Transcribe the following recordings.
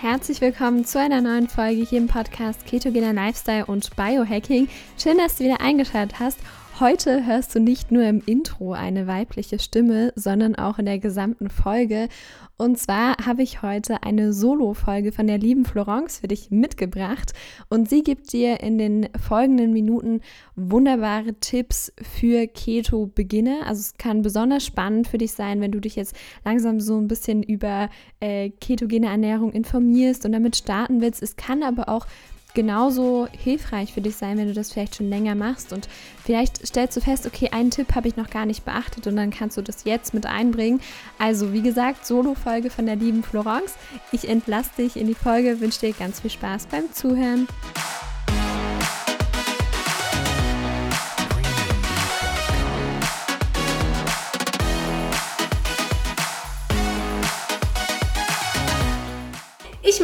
Herzlich willkommen zu einer neuen Folge hier im Podcast Ketogener Lifestyle und Biohacking. Schön, dass du wieder eingeschaltet hast. Heute hörst du nicht nur im Intro eine weibliche Stimme, sondern auch in der gesamten Folge. Und zwar habe ich heute eine Solo-Folge von der lieben Florence für dich mitgebracht. Und sie gibt dir in den folgenden Minuten wunderbare Tipps für Keto-Beginner. Also es kann besonders spannend für dich sein, wenn du dich jetzt langsam so ein bisschen über äh, ketogene Ernährung informierst und damit starten willst. Es kann aber auch genauso hilfreich für dich sein, wenn du das vielleicht schon länger machst. Und vielleicht stellst du fest, okay, einen Tipp habe ich noch gar nicht beachtet und dann kannst du das jetzt mit einbringen. Also, wie gesagt, Solo-Folge von der lieben Florence. Ich entlasse dich in die Folge, wünsche dir ganz viel Spaß beim Zuhören.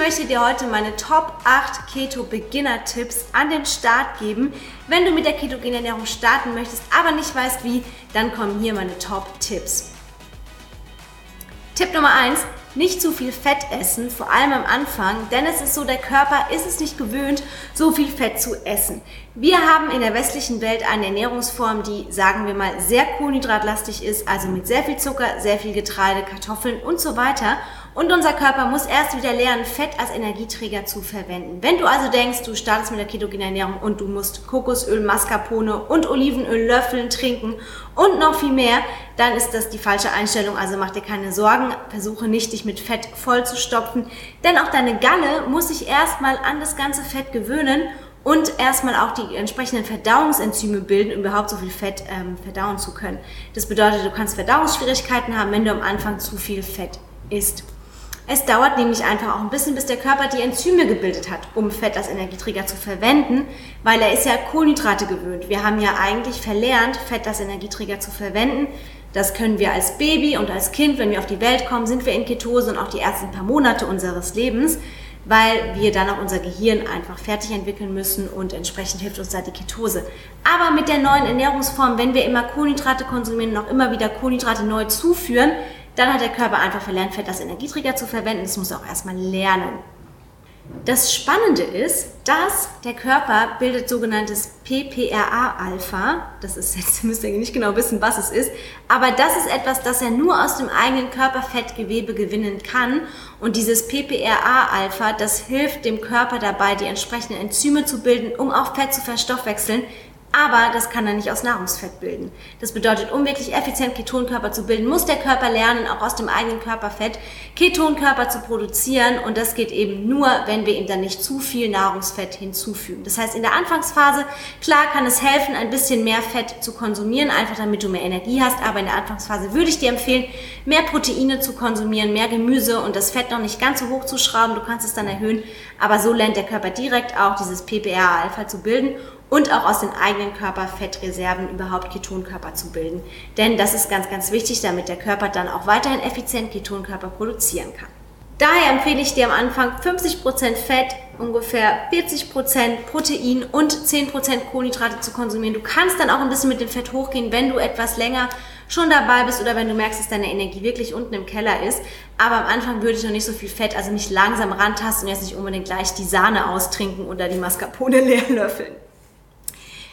Möchte dir heute meine Top 8 Keto-Beginner-Tipps an den Start geben. Wenn du mit der ketogenen Ernährung starten möchtest, aber nicht weißt wie, dann kommen hier meine Top-Tipps. Tipp Nummer 1, nicht zu viel Fett essen, vor allem am Anfang, denn es ist so, der Körper ist es nicht gewöhnt, so viel Fett zu essen. Wir haben in der westlichen Welt eine Ernährungsform, die, sagen wir mal, sehr kohlenhydratlastig ist, also mit sehr viel Zucker, sehr viel Getreide, Kartoffeln und so weiter. Und unser Körper muss erst wieder lernen, Fett als Energieträger zu verwenden. Wenn du also denkst, du startest mit der ketogenen Ernährung und du musst Kokosöl, Mascarpone und Olivenöl löffeln, trinken und noch viel mehr, dann ist das die falsche Einstellung. Also mach dir keine Sorgen, versuche nicht, dich mit Fett vollzustopfen, denn auch deine Galle muss sich erstmal an das ganze Fett gewöhnen und erstmal auch die entsprechenden Verdauungsenzyme bilden, um überhaupt so viel Fett ähm, verdauen zu können. Das bedeutet, du kannst Verdauungsschwierigkeiten haben, wenn du am Anfang zu viel Fett isst. Es dauert nämlich einfach auch ein bisschen, bis der Körper die Enzyme gebildet hat, um Fett als Energieträger zu verwenden, weil er ist ja Kohlenhydrate gewöhnt. Wir haben ja eigentlich verlernt, Fett als Energieträger zu verwenden. Das können wir als Baby und als Kind, wenn wir auf die Welt kommen, sind wir in Ketose und auch die ersten paar Monate unseres Lebens, weil wir dann auch unser Gehirn einfach fertig entwickeln müssen und entsprechend hilft uns da die Ketose. Aber mit der neuen Ernährungsform, wenn wir immer Kohlenhydrate konsumieren und auch immer wieder Kohlenhydrate neu zuführen, dann hat der Körper einfach verlernt, Fett als Energieträger zu verwenden. Das muss er auch erstmal lernen. Das Spannende ist, dass der Körper bildet sogenanntes PPRA-Alpha. Das ist jetzt, müsst ihr nicht genau wissen, was es ist. Aber das ist etwas, das er nur aus dem eigenen Körperfettgewebe gewinnen kann. Und dieses PPRA-Alpha, das hilft dem Körper dabei, die entsprechenden Enzyme zu bilden, um auch Fett zu verstoffwechseln, aber das kann er nicht aus Nahrungsfett bilden. Das bedeutet, um wirklich effizient Ketonkörper zu bilden, muss der Körper lernen, auch aus dem eigenen Körperfett Ketonkörper zu produzieren. Und das geht eben nur, wenn wir ihm dann nicht zu viel Nahrungsfett hinzufügen. Das heißt, in der Anfangsphase, klar kann es helfen, ein bisschen mehr Fett zu konsumieren, einfach damit du mehr Energie hast. Aber in der Anfangsphase würde ich dir empfehlen, mehr Proteine zu konsumieren, mehr Gemüse und das Fett noch nicht ganz so hoch zu schrauben. Du kannst es dann erhöhen. Aber so lernt der Körper direkt auch dieses PPA-Alpha zu bilden und auch aus den eigenen Körperfettreserven überhaupt Ketonkörper zu bilden. Denn das ist ganz, ganz wichtig, damit der Körper dann auch weiterhin effizient Ketonkörper produzieren kann. Daher empfehle ich dir am Anfang 50% Fett, ungefähr 40% Protein und 10% Kohlenhydrate zu konsumieren. Du kannst dann auch ein bisschen mit dem Fett hochgehen, wenn du etwas länger schon dabei bist oder wenn du merkst, dass deine Energie wirklich unten im Keller ist. Aber am Anfang würde ich noch nicht so viel Fett, also nicht langsam rantasten und jetzt nicht unbedingt gleich die Sahne austrinken oder die Mascarpone leer löffeln.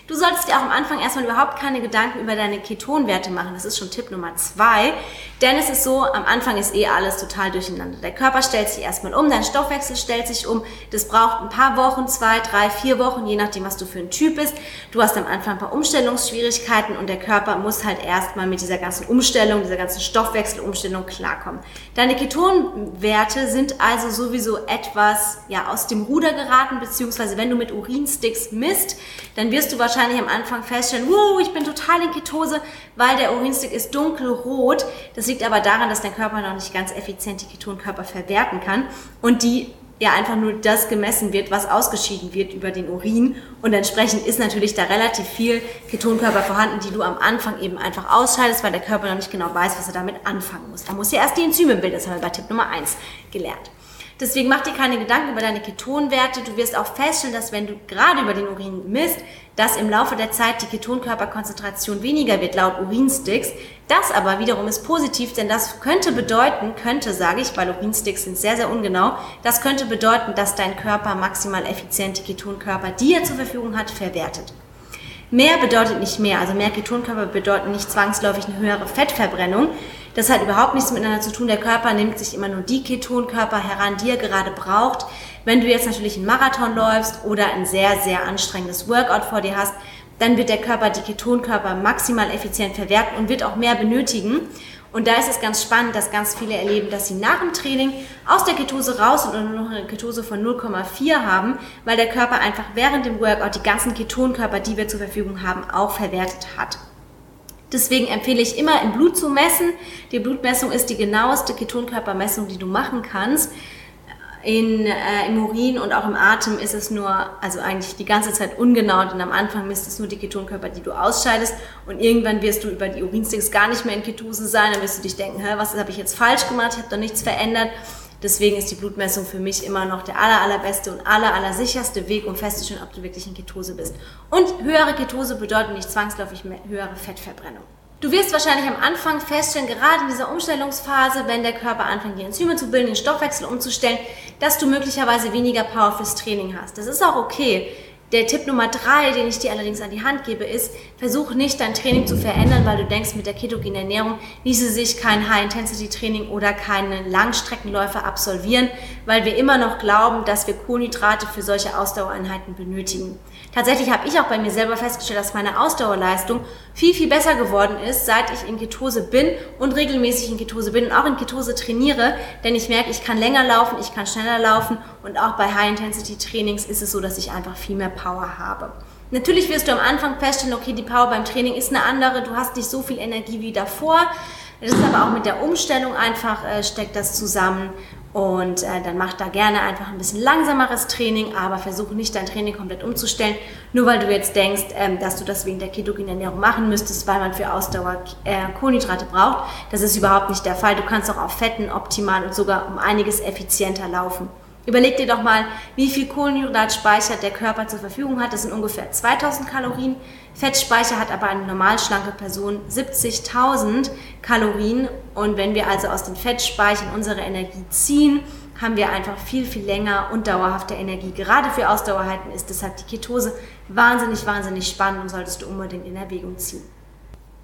Du solltest dir auch am Anfang erstmal überhaupt keine Gedanken über deine Ketonwerte machen. Das ist schon Tipp Nummer zwei. Denn es ist so, am Anfang ist eh alles total durcheinander. Der Körper stellt sich erstmal um, dein Stoffwechsel stellt sich um. Das braucht ein paar Wochen, zwei, drei, vier Wochen, je nachdem, was du für ein Typ bist. Du hast am Anfang ein paar Umstellungsschwierigkeiten und der Körper muss halt erstmal mit dieser ganzen Umstellung, dieser ganzen Stoffwechselumstellung klarkommen. Deine Ketonwerte sind also sowieso etwas ja, aus dem Ruder geraten, beziehungsweise wenn du mit Urinsticks misst, dann wirst du wahrscheinlich am Anfang feststellen, wow, ich bin total in Ketose, weil der Urinstick ist dunkelrot. Das liegt aber daran, dass dein Körper noch nicht ganz effizient die Ketonkörper verwerten kann und die ja einfach nur das gemessen wird, was ausgeschieden wird über den Urin. Und entsprechend ist natürlich da relativ viel Ketonkörper vorhanden, die du am Anfang eben einfach ausscheidest, weil der Körper noch nicht genau weiß, was er damit anfangen muss. Er muss ja erst die Enzyme bilden, das haben wir bei Tipp Nummer 1 gelernt. Deswegen mach dir keine Gedanken über deine Ketonwerte. Du wirst auch feststellen, dass wenn du gerade über den Urin misst, dass im Laufe der Zeit die Ketonkörperkonzentration weniger wird laut Urinsticks. Das aber wiederum ist positiv, denn das könnte bedeuten, könnte sage ich, weil Urinsticks sind sehr, sehr ungenau, das könnte bedeuten, dass dein Körper maximal effizient die Ketonkörper, die er zur Verfügung hat, verwertet. Mehr bedeutet nicht mehr, also mehr Ketonkörper bedeuten nicht zwangsläufig eine höhere Fettverbrennung. Das hat überhaupt nichts miteinander zu tun. Der Körper nimmt sich immer nur die Ketonkörper heran, die er gerade braucht. Wenn du jetzt natürlich einen Marathon läufst oder ein sehr, sehr anstrengendes Workout vor dir hast, dann wird der Körper die Ketonkörper maximal effizient verwerten und wird auch mehr benötigen. Und da ist es ganz spannend, dass ganz viele erleben, dass sie nach dem Training aus der Ketose raus und nur noch eine Ketose von 0,4 haben, weil der Körper einfach während dem Workout die ganzen Ketonkörper, die wir zur Verfügung haben, auch verwertet hat. Deswegen empfehle ich immer im Blut zu messen. Die Blutmessung ist die genaueste Ketonkörpermessung, die du machen kannst. In, äh, Im Urin und auch im Atem ist es nur, also eigentlich die ganze Zeit ungenau, denn am Anfang misst es nur die Ketonkörper, die du ausscheidest und irgendwann wirst du über die Urinsticks gar nicht mehr in Ketose sein, dann wirst du dich denken, Hä, was habe ich jetzt falsch gemacht, ich habe doch nichts verändert. Deswegen ist die Blutmessung für mich immer noch der aller, allerbeste und aller, aller sicherste Weg, um festzustellen, ob du wirklich in Ketose bist. Und höhere Ketose bedeutet nicht zwangsläufig höhere Fettverbrennung. Du wirst wahrscheinlich am Anfang feststellen, gerade in dieser Umstellungsphase, wenn der Körper anfängt, die Enzyme zu bilden, den Stoffwechsel umzustellen, dass du möglicherweise weniger Power fürs Training hast. Das ist auch okay. Der Tipp Nummer drei, den ich dir allerdings an die Hand gebe, ist, versuch nicht dein Training zu verändern, weil du denkst, mit der ketogenen Ernährung ließe sich kein High-Intensity-Training oder keine Langstreckenläufe absolvieren, weil wir immer noch glauben, dass wir Kohlenhydrate für solche Ausdauereinheiten benötigen. Tatsächlich habe ich auch bei mir selber festgestellt, dass meine Ausdauerleistung viel, viel besser geworden ist, seit ich in Ketose bin und regelmäßig in Ketose bin und auch in Ketose trainiere, denn ich merke, ich kann länger laufen, ich kann schneller laufen und auch bei High-Intensity-Trainings ist es so, dass ich einfach viel mehr Power habe. Natürlich wirst du am Anfang feststellen, okay, die Power beim Training ist eine andere, du hast nicht so viel Energie wie davor. Das ist aber auch mit der Umstellung einfach, äh, steckt das zusammen. Und äh, dann mach da gerne einfach ein bisschen langsameres Training, aber versuche nicht dein Training komplett umzustellen, nur weil du jetzt denkst, ähm, dass du das wegen der ketogenen Ernährung machen müsstest, weil man für Ausdauer äh, Kohlenhydrate braucht. Das ist überhaupt nicht der Fall. Du kannst auch auf Fetten optimal und sogar um einiges effizienter laufen. Überleg dir doch mal, wie viel Kohlenhydratspeicher der Körper zur Verfügung hat. Das sind ungefähr 2000 Kalorien. Fettspeicher hat aber eine normal schlanke Person 70.000 Kalorien. Und wenn wir also aus den Fettspeichern unsere Energie ziehen, haben wir einfach viel, viel länger und dauerhafte Energie. Gerade für Ausdauerhalten ist deshalb die Ketose wahnsinnig, wahnsinnig spannend und solltest du unbedingt in Erwägung ziehen.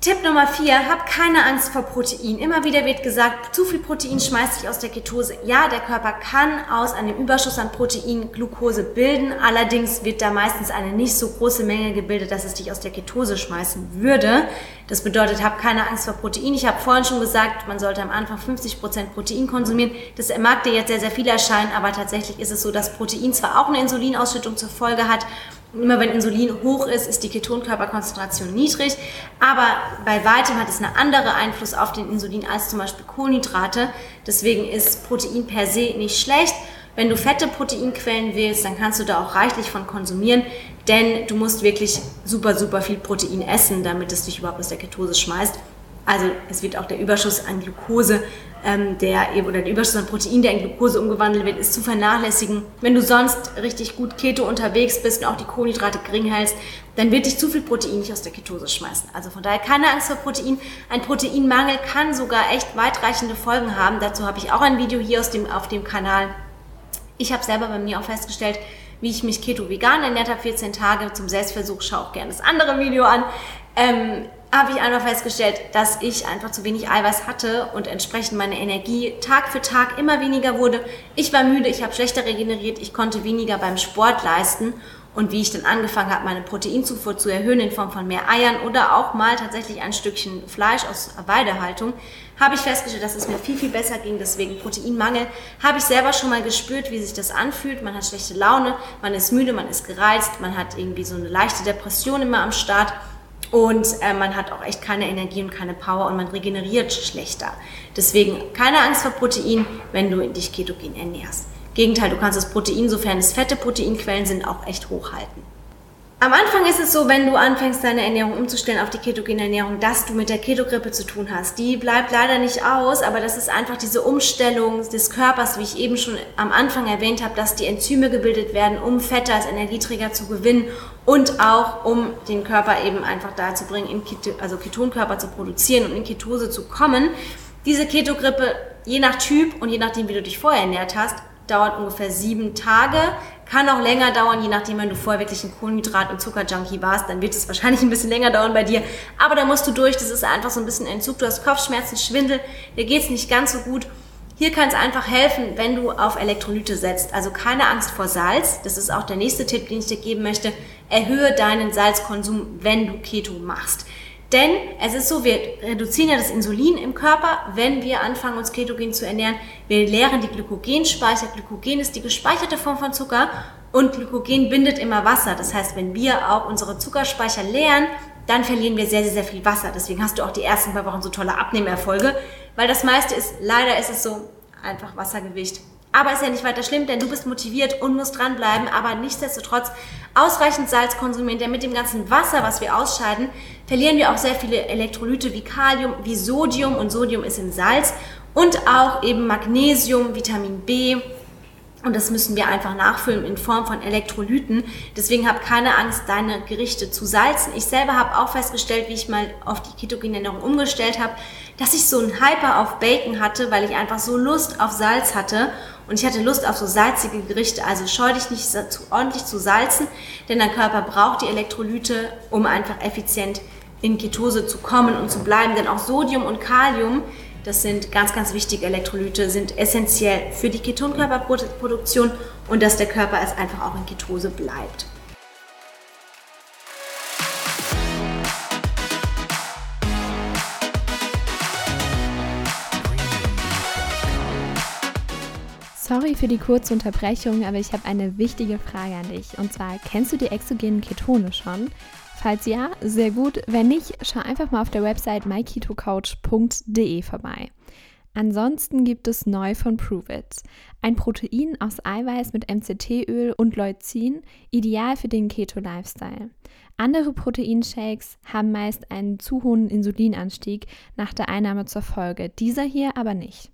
Tipp Nummer 4, hab keine Angst vor Protein. Immer wieder wird gesagt, zu viel Protein schmeißt dich aus der Ketose. Ja, der Körper kann aus einem Überschuss an Protein Glucose bilden, allerdings wird da meistens eine nicht so große Menge gebildet, dass es dich aus der Ketose schmeißen würde. Das bedeutet, hab keine Angst vor Protein. Ich habe vorhin schon gesagt, man sollte am Anfang 50% Protein konsumieren. Das mag dir jetzt sehr, sehr viel erscheinen, aber tatsächlich ist es so, dass Protein zwar auch eine Insulinausschüttung zur Folge hat, Immer wenn Insulin hoch ist, ist die Ketonkörperkonzentration niedrig, aber bei weitem hat es einen anderen Einfluss auf den Insulin als zum Beispiel Kohlenhydrate. Deswegen ist Protein per se nicht schlecht. Wenn du fette Proteinquellen wählst, dann kannst du da auch reichlich von konsumieren, denn du musst wirklich super, super viel Protein essen, damit es dich überhaupt aus der Ketose schmeißt. Also es wird auch der Überschuss an Glucose, ähm, der oder der Überschuss an Protein, der in Glucose umgewandelt wird, ist zu vernachlässigen. Wenn du sonst richtig gut Keto unterwegs bist und auch die Kohlenhydrate gering hältst, dann wird dich zu viel Protein nicht aus der Ketose schmeißen. Also von daher keine Angst vor Protein. Ein Proteinmangel kann sogar echt weitreichende Folgen haben. Dazu habe ich auch ein Video hier aus dem, auf dem Kanal. Ich habe selber bei mir auch festgestellt, wie ich mich keto-vegan ernährt habe, 14 Tage zum Selbstversuch. Schau auch gerne das andere Video an. Ähm, habe ich einfach festgestellt, dass ich einfach zu wenig Eiweiß hatte und entsprechend meine Energie Tag für Tag immer weniger wurde. Ich war müde, ich habe schlechter regeneriert, ich konnte weniger beim Sport leisten. Und wie ich dann angefangen habe, meine Proteinzufuhr zu erhöhen in Form von mehr Eiern oder auch mal tatsächlich ein Stückchen Fleisch aus Weidehaltung, habe ich festgestellt, dass es mir viel, viel besser ging. Deswegen Proteinmangel habe ich selber schon mal gespürt, wie sich das anfühlt. Man hat schlechte Laune, man ist müde, man ist gereizt, man hat irgendwie so eine leichte Depression immer am Start. Und äh, man hat auch echt keine Energie und keine Power und man regeneriert schlechter. Deswegen keine Angst vor Protein, wenn du dich ketogen ernährst. Gegenteil, du kannst das Protein, sofern es fette Proteinquellen sind, auch echt hochhalten. Am Anfang ist es so, wenn du anfängst, deine Ernährung umzustellen auf die ketogene Ernährung, dass du mit der Ketogrippe zu tun hast. Die bleibt leider nicht aus, aber das ist einfach diese Umstellung des Körpers, wie ich eben schon am Anfang erwähnt habe, dass die Enzyme gebildet werden, um Fette als Energieträger zu gewinnen und auch um den Körper eben einfach dazu bringen, in Keto, also Ketonkörper zu produzieren und in Ketose zu kommen. Diese Ketogrippe, je nach Typ und je nachdem, wie du dich vorher ernährt hast, dauert ungefähr sieben Tage. Kann auch länger dauern, je nachdem, wenn du vorher wirklich ein Kohlenhydrat- und Zuckerjunkie warst, dann wird es wahrscheinlich ein bisschen länger dauern bei dir. Aber da musst du durch, das ist einfach so ein bisschen Entzug. Du hast Kopfschmerzen, Schwindel, dir geht es nicht ganz so gut. Hier kann es einfach helfen, wenn du auf Elektrolyte setzt. Also keine Angst vor Salz. Das ist auch der nächste Tipp, den ich dir geben möchte. Erhöhe deinen Salzkonsum, wenn du Keto machst. Denn es ist so, wir reduzieren ja das Insulin im Körper, wenn wir anfangen, uns ketogen zu ernähren. Wir leeren die Glykogenspeicher. Glykogen ist die gespeicherte Form von Zucker und Glykogen bindet immer Wasser. Das heißt, wenn wir auch unsere Zuckerspeicher leeren, dann verlieren wir sehr, sehr, sehr viel Wasser. Deswegen hast du auch die ersten paar Wochen so tolle Abnehmerfolge, weil das meiste ist, leider ist es so, einfach Wassergewicht. Aber ist ja nicht weiter schlimm, denn du bist motiviert und musst dranbleiben, aber nichtsdestotrotz ausreichend Salz konsumieren, denn mit dem ganzen Wasser, was wir ausscheiden, verlieren wir auch sehr viele Elektrolyte wie Kalium, wie Sodium und Sodium ist im Salz und auch eben Magnesium, Vitamin B, und das müssen wir einfach nachfüllen in Form von Elektrolyten. Deswegen hab keine Angst, deine Gerichte zu salzen. Ich selber habe auch festgestellt, wie ich mal auf die ketogene Ernährung umgestellt habe, dass ich so einen Hyper auf Bacon hatte, weil ich einfach so Lust auf Salz hatte. Und ich hatte Lust auf so salzige Gerichte. Also scheu dich nicht zu, ordentlich zu salzen, denn dein Körper braucht die Elektrolyte, um einfach effizient in Ketose zu kommen und zu bleiben. Denn auch Sodium und Kalium das sind ganz, ganz wichtige Elektrolyte, sind essentiell für die Ketonkörperproduktion und dass der Körper es einfach auch in Ketose bleibt. Sorry für die kurze Unterbrechung, aber ich habe eine wichtige Frage an dich. Und zwar, kennst du die exogenen Ketone schon? Falls ja, sehr gut. Wenn nicht, schau einfach mal auf der Website myketocoach.de vorbei. Ansonsten gibt es neu von Prove Ein Protein aus Eiweiß mit MCT-Öl und Leucin, ideal für den Keto-Lifestyle. Andere Proteinshakes haben meist einen zu hohen Insulinanstieg nach der Einnahme zur Folge, dieser hier aber nicht.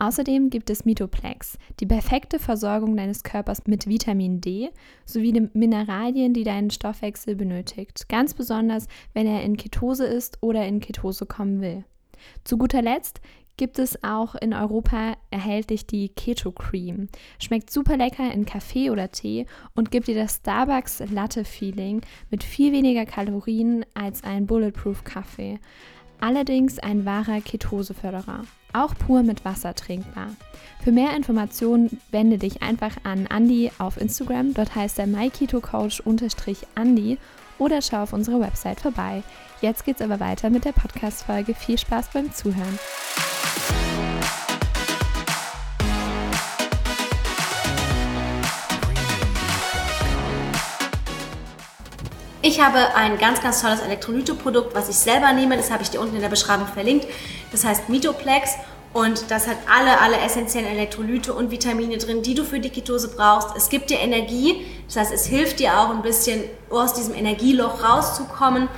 Außerdem gibt es Mitoplex, die perfekte Versorgung deines Körpers mit Vitamin D sowie den Mineralien, die deinen Stoffwechsel benötigt, ganz besonders wenn er in Ketose ist oder in Ketose kommen will. Zu guter Letzt gibt es auch in Europa erhältlich die Keto Cream. Schmeckt super lecker in Kaffee oder Tee und gibt dir das Starbucks Latte Feeling mit viel weniger Kalorien als ein Bulletproof Kaffee. Allerdings ein wahrer Ketoseförderer auch pur mit Wasser trinkbar. Für mehr Informationen wende dich einfach an Andy auf Instagram, dort heißt er myketocoach-andy oder schau auf unserer Website vorbei. Jetzt geht's aber weiter mit der Podcast-Folge. Viel Spaß beim Zuhören. Ich habe ein ganz, ganz tolles Elektrolyteprodukt, was ich selber nehme. Das habe ich dir unten in der Beschreibung verlinkt. Das heißt Mitoplex und das hat alle, alle essentiellen Elektrolyte und Vitamine drin, die du für die Ketose brauchst. Es gibt dir Energie, das heißt, es hilft dir auch ein bisschen aus diesem Energieloch rauszukommen.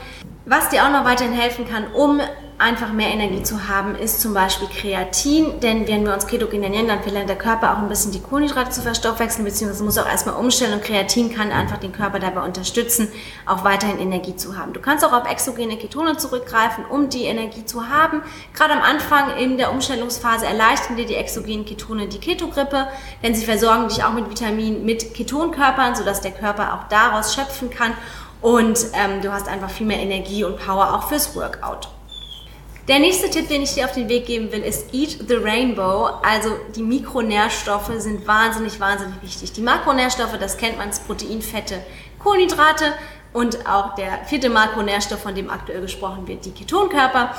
Was dir auch noch weiterhin helfen kann, um einfach mehr Energie zu haben, ist zum Beispiel Kreatin. Denn wenn wir uns ketogen ernähren, dann verlernt der Körper auch ein bisschen die Kohlenhydrate zu verstoffwechseln, beziehungsweise muss auch erstmal umstellen. Und Kreatin kann einfach den Körper dabei unterstützen, auch weiterhin Energie zu haben. Du kannst auch auf exogene Ketone zurückgreifen, um die Energie zu haben. Gerade am Anfang in der Umstellungsphase erleichtern dir die exogenen Ketone die Ketogrippe, denn sie versorgen dich auch mit Vitaminen, mit Ketonkörpern, sodass der Körper auch daraus schöpfen kann. Und ähm, du hast einfach viel mehr Energie und Power auch fürs Workout. Der nächste Tipp, den ich dir auf den Weg geben will, ist Eat the Rainbow. Also die Mikronährstoffe sind wahnsinnig, wahnsinnig wichtig. Die Makronährstoffe, das kennt man, das Protein, Fette, Kohlenhydrate und auch der vierte Makronährstoff, von dem aktuell gesprochen wird, die Ketonkörper.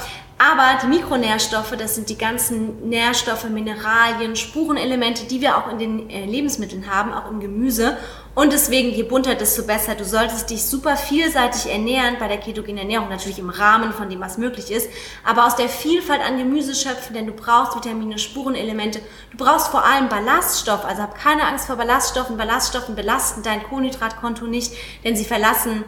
Aber die Mikronährstoffe, das sind die ganzen Nährstoffe, Mineralien, Spurenelemente, die wir auch in den äh, Lebensmitteln haben, auch im Gemüse. Und deswegen, je bunter, desto besser. Du solltest dich super vielseitig ernähren bei der ketogenen Ernährung, natürlich im Rahmen von dem, was möglich ist, aber aus der Vielfalt an Gemüse schöpfen, denn du brauchst Vitamine, Spurenelemente, du brauchst vor allem Ballaststoff, also hab keine Angst vor Ballaststoffen. Ballaststoffen belasten dein Kohlenhydratkonto nicht, denn sie verlassen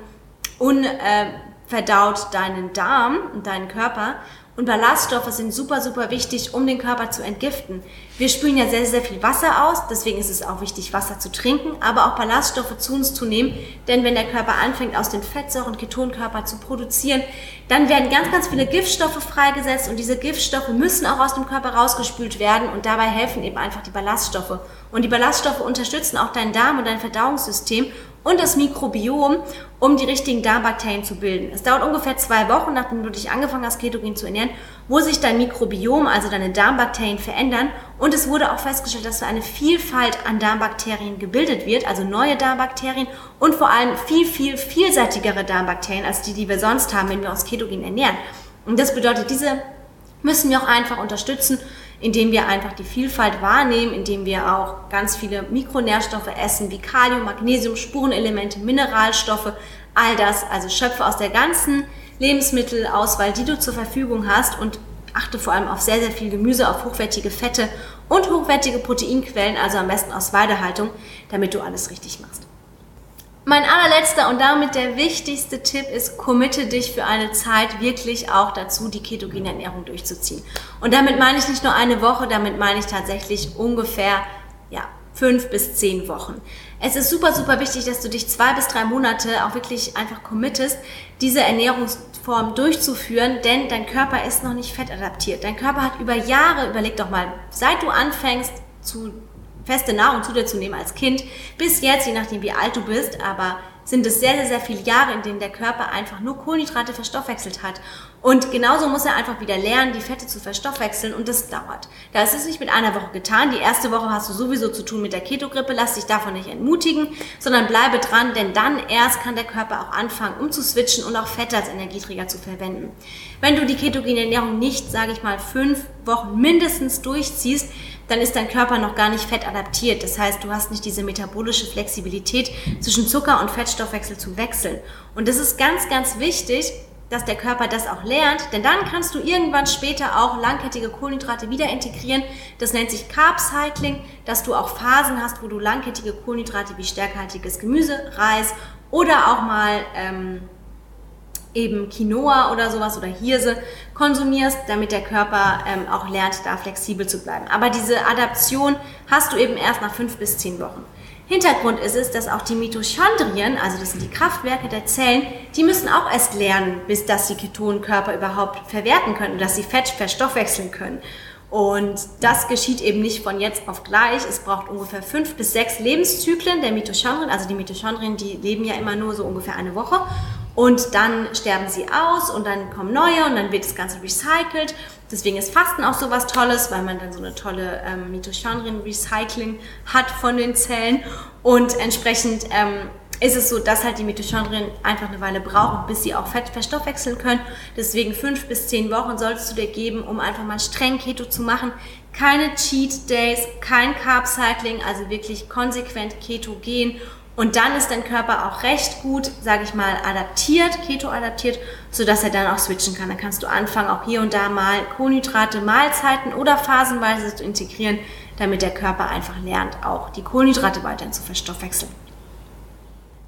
unverdaut deinen Darm und deinen Körper und Ballaststoffe sind super, super wichtig, um den Körper zu entgiften. Wir spülen ja sehr, sehr viel Wasser aus, deswegen ist es auch wichtig, Wasser zu trinken, aber auch Ballaststoffe zu uns zu nehmen, denn wenn der Körper anfängt, aus den Fettsäuren Ketonkörper zu produzieren, dann werden ganz, ganz viele Giftstoffe freigesetzt und diese Giftstoffe müssen auch aus dem Körper rausgespült werden und dabei helfen eben einfach die Ballaststoffe. Und die Ballaststoffe unterstützen auch deinen Darm und dein Verdauungssystem und das Mikrobiom, um die richtigen Darmbakterien zu bilden. Es dauert ungefähr zwei Wochen, nachdem du dich angefangen hast, ketogen zu ernähren, wo sich dein Mikrobiom, also deine Darmbakterien verändern. Und es wurde auch festgestellt, dass so eine Vielfalt an Darmbakterien gebildet wird, also neue Darmbakterien und vor allem viel, viel vielseitigere Darmbakterien als die, die wir sonst haben, wenn wir uns ketogen ernähren. Und das bedeutet, diese müssen wir auch einfach unterstützen indem wir einfach die Vielfalt wahrnehmen, indem wir auch ganz viele Mikronährstoffe essen, wie Kalium, Magnesium, Spurenelemente, Mineralstoffe, all das. Also schöpfe aus der ganzen Lebensmittelauswahl, die du zur Verfügung hast und achte vor allem auf sehr, sehr viel Gemüse, auf hochwertige Fette und hochwertige Proteinquellen, also am besten aus Weidehaltung, damit du alles richtig machst. Mein allerletzter und damit der wichtigste Tipp ist, committe dich für eine Zeit wirklich auch dazu, die ketogene Ernährung durchzuziehen. Und damit meine ich nicht nur eine Woche, damit meine ich tatsächlich ungefähr, ja, fünf bis zehn Wochen. Es ist super, super wichtig, dass du dich zwei bis drei Monate auch wirklich einfach committest, diese Ernährungsform durchzuführen, denn dein Körper ist noch nicht fettadaptiert. Dein Körper hat über Jahre, überleg doch mal, seit du anfängst zu feste Nahrung zu dir zu nehmen als Kind, bis jetzt, je nachdem wie alt du bist, aber sind es sehr, sehr, sehr viele Jahre, in denen der Körper einfach nur Kohlenhydrate verstoffwechselt hat. Und genauso muss er einfach wieder lernen, die Fette zu verstoffwechseln und das dauert. Da ist es nicht mit einer Woche getan. Die erste Woche hast du sowieso zu tun mit der Ketogrippe. Lass dich davon nicht entmutigen, sondern bleibe dran, denn dann erst kann der Körper auch anfangen, um zu switchen und auch Fette als Energieträger zu verwenden. Wenn du die ketogene Ernährung nicht, sage ich mal, fünf Wochen mindestens durchziehst, dann ist dein Körper noch gar nicht fettadaptiert. Das heißt, du hast nicht diese metabolische Flexibilität zwischen Zucker und Fettstoffwechsel zu wechseln. Und das ist ganz, ganz wichtig, dass der Körper das auch lernt, denn dann kannst du irgendwann später auch langkettige Kohlenhydrate wieder integrieren. Das nennt sich Carb Cycling, dass du auch Phasen hast, wo du langkettige Kohlenhydrate wie stärkehaltiges Gemüse, Reis oder auch mal ähm, eben Quinoa oder sowas oder Hirse konsumierst, damit der Körper ähm, auch lernt, da flexibel zu bleiben. Aber diese Adaption hast du eben erst nach fünf bis zehn Wochen. Hintergrund ist es, dass auch die Mitochondrien, also das sind die Kraftwerke der Zellen, die müssen auch erst lernen, bis dass sie Ketonkörper überhaupt verwerten können, dass sie Fett verstoffwechseln können. Und das geschieht eben nicht von jetzt auf gleich. Es braucht ungefähr fünf bis sechs Lebenszyklen der Mitochondrien. Also die Mitochondrien, die leben ja immer nur so ungefähr eine Woche. Und dann sterben sie aus und dann kommen neue und dann wird das Ganze recycelt. Deswegen ist Fasten auch so was Tolles, weil man dann so eine tolle ähm, Mitochondrien-Recycling hat von den Zellen. Und entsprechend ähm, ist es so, dass halt die Mitochondrien einfach eine Weile brauchen, bis sie auch Fett verstoffwechseln können. Deswegen fünf bis zehn Wochen solltest du dir geben, um einfach mal streng Keto zu machen. Keine Cheat Days, kein Carb Cycling, also wirklich konsequent Keto gehen und dann ist dein Körper auch recht gut, sage ich mal, adaptiert, Keto-adaptiert, sodass er dann auch switchen kann. Dann kannst du anfangen, auch hier und da mal Kohlenhydrate, Mahlzeiten oder phasenweise zu integrieren, damit der Körper einfach lernt, auch die Kohlenhydrate weiterhin zu verstoffwechseln.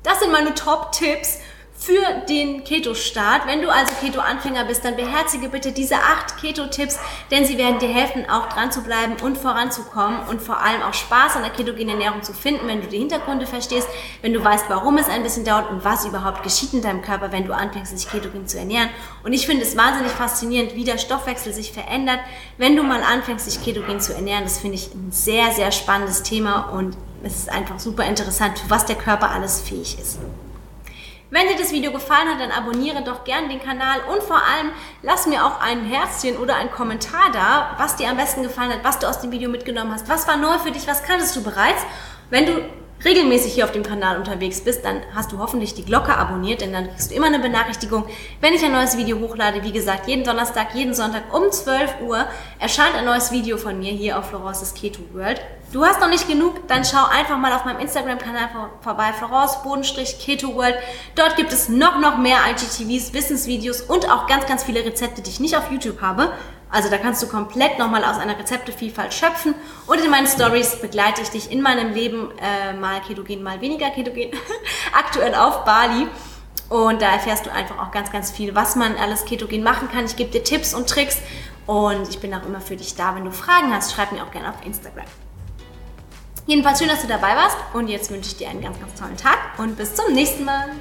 Das sind meine Top-Tipps für den Keto-Start. Wenn du also Keto-Anfänger bist, dann beherzige bitte diese acht Keto-Tipps, denn sie werden dir helfen, auch dran zu bleiben und voranzukommen und vor allem auch Spaß an der ketogenen Ernährung zu finden, wenn du die Hintergründe verstehst, wenn du weißt, warum es ein bisschen dauert und was überhaupt geschieht in deinem Körper, wenn du anfängst, dich ketogen zu ernähren. Und ich finde es wahnsinnig faszinierend, wie der Stoffwechsel sich verändert, wenn du mal anfängst, dich ketogen zu ernähren. Das finde ich ein sehr, sehr spannendes Thema und es ist einfach super interessant, was der Körper alles fähig ist. Wenn dir das Video gefallen hat, dann abonniere doch gerne den Kanal und vor allem lass mir auch ein Herzchen oder einen Kommentar da, was dir am besten gefallen hat, was du aus dem Video mitgenommen hast, was war neu für dich, was kanntest du bereits. Wenn du regelmäßig hier auf dem Kanal unterwegs bist, dann hast du hoffentlich die Glocke abonniert, denn dann kriegst du immer eine Benachrichtigung, wenn ich ein neues Video hochlade. Wie gesagt, jeden Donnerstag, jeden Sonntag um 12 Uhr erscheint ein neues Video von mir hier auf Florence's Keto World. Du hast noch nicht genug, dann schau einfach mal auf meinem Instagram-Kanal vorbei, Florence Bodenstrich Keto World. Dort gibt es noch, noch mehr IGTVs, Wissensvideos und auch ganz, ganz viele Rezepte, die ich nicht auf YouTube habe. Also da kannst du komplett nochmal aus einer Rezeptevielfalt schöpfen. Und in meinen Stories begleite ich dich in meinem Leben äh, mal ketogen, mal weniger ketogen, aktuell auf Bali. Und da erfährst du einfach auch ganz, ganz viel, was man alles ketogen machen kann. Ich gebe dir Tipps und Tricks und ich bin auch immer für dich da. Wenn du Fragen hast, schreib mir auch gerne auf Instagram. Jedenfalls schön, dass du dabei warst und jetzt wünsche ich dir einen ganz, ganz tollen Tag und bis zum nächsten Mal.